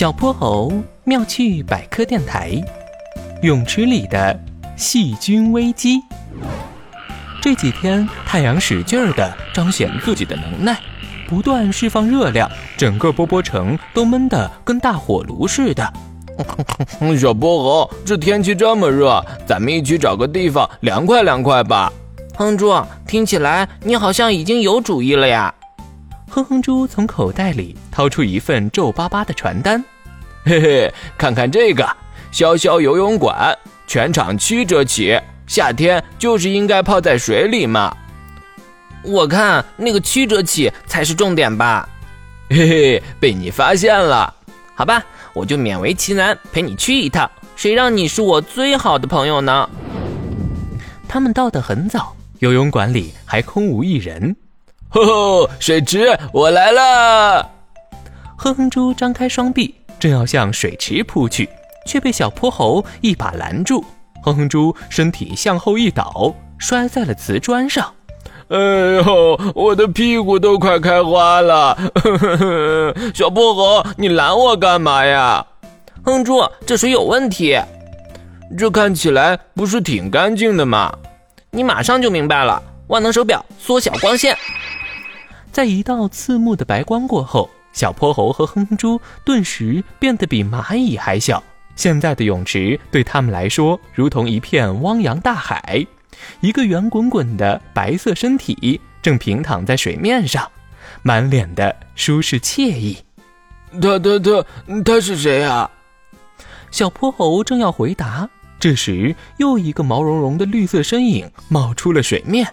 小泼猴妙趣百科电台：泳池里的细菌危机。这几天太阳使劲儿地彰显自己的能耐，不断释放热量，整个波波城都闷得跟大火炉似的。小泼猴，这天气这么热，咱们一起找个地方凉快凉快吧。哼猪，听起来你好像已经有主意了呀。哼哼猪从口袋里掏出一份皱巴巴的传单，嘿嘿，看看这个，潇潇游泳馆，全场七折起，夏天就是应该泡在水里嘛。我看那个七折起才是重点吧。嘿嘿，被你发现了，好吧，我就勉为其难陪你去一趟。谁让你是我最好的朋友呢？他们到得很早，游泳馆里还空无一人。吼吼，水池，我来了！哼哼猪张开双臂，正要向水池扑去，却被小泼猴一把拦住。哼哼猪身体向后一倒，摔在了瓷砖上。哎呦，我的屁股都快开花了！小泼猴，你拦我干嘛呀？哼猪，这水有问题。这看起来不是挺干净的吗？你马上就明白了。万能手表缩小光线。在一道刺目的白光过后，小泼猴和哼哼猪顿时变得比蚂蚁还小。现在的泳池对他们来说，如同一片汪洋大海。一个圆滚滚的白色身体正平躺在水面上，满脸的舒适惬意。他他他他是谁啊？小泼猴正要回答，这时又一个毛茸茸的绿色身影冒出了水面。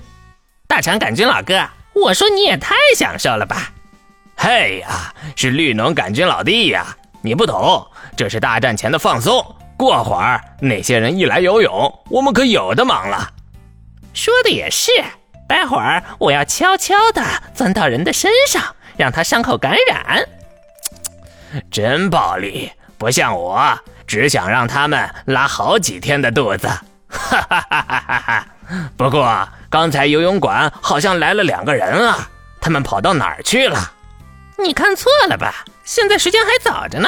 大肠杆菌老哥。我说你也太享受了吧！嘿呀，是绿能杆菌老弟呀！你不懂，这是大战前的放松。过会儿那些人一来游泳，我们可有的忙了。说的也是，待会儿我要悄悄地钻到人的身上，让他伤口感染。真暴力，不像我，只想让他们拉好几天的肚子。哈哈哈哈哈哈！不过。刚才游泳馆好像来了两个人啊，他们跑到哪儿去了？你看错了吧？现在时间还早着呢。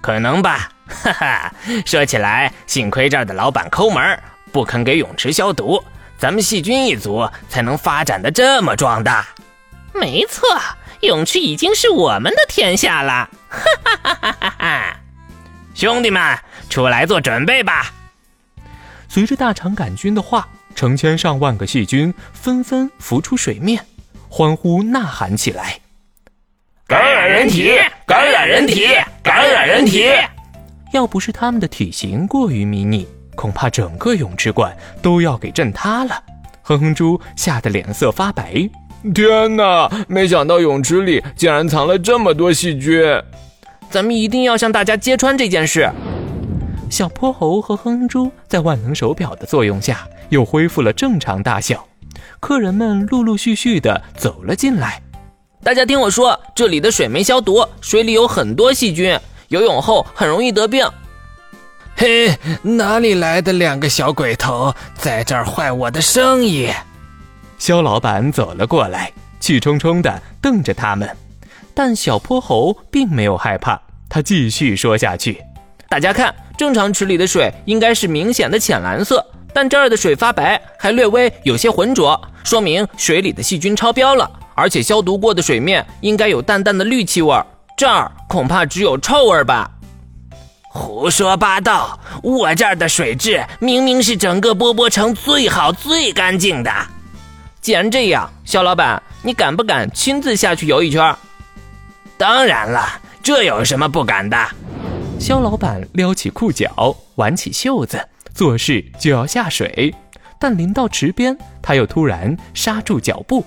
可能吧，哈哈。说起来，幸亏这儿的老板抠门，不肯给泳池消毒，咱们细菌一族才能发展的这么壮大。没错，泳池已经是我们的天下了。哈哈哈哈哈哈！兄弟们，出来做准备吧。随着大肠杆菌的话。成千上万个细菌纷纷浮出水面，欢呼呐喊起来：“感染人体，感染人体，感染人体！”要不是他们的体型过于迷你，恐怕整个泳池馆都要给震塌了。哼哼猪吓得脸色发白：“天哪！没想到泳池里竟然藏了这么多细菌，咱们一定要向大家揭穿这件事。”小泼猴和哼哼猪在万能手表的作用下。又恢复了正常大小，客人们陆陆续续的走了进来。大家听我说，这里的水没消毒，水里有很多细菌，游泳后很容易得病。嘿，哪里来的两个小鬼头，在这儿坏我的生意？肖老板走了过来，气冲冲的瞪着他们。但小泼猴并没有害怕，他继续说下去：“大家看，正常池里的水应该是明显的浅蓝色。”但这儿的水发白，还略微有些浑浊，说明水里的细菌超标了。而且消毒过的水面应该有淡淡的氯气味儿，这儿恐怕只有臭味吧？胡说八道！我这儿的水质明明是整个波波城最好最干净的。既然这样，肖老板，你敢不敢亲自下去游一圈？当然了，这有什么不敢的？肖老板撩起裤脚，挽起袖子。做事就要下水，但临到池边，他又突然刹住脚步。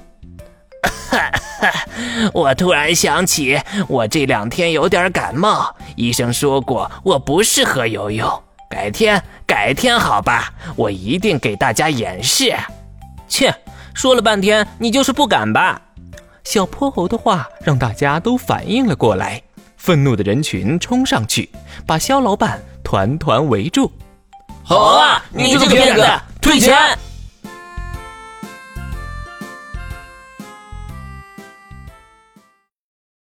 哈 我突然想起，我这两天有点感冒，医生说过我不适合游泳。改天，改天好吧，我一定给大家演示。切，说了半天，你就是不敢吧？小泼猴的话让大家都反应了过来，愤怒的人群冲上去，把肖老板团团围住。好啊！你这个骗子，退钱！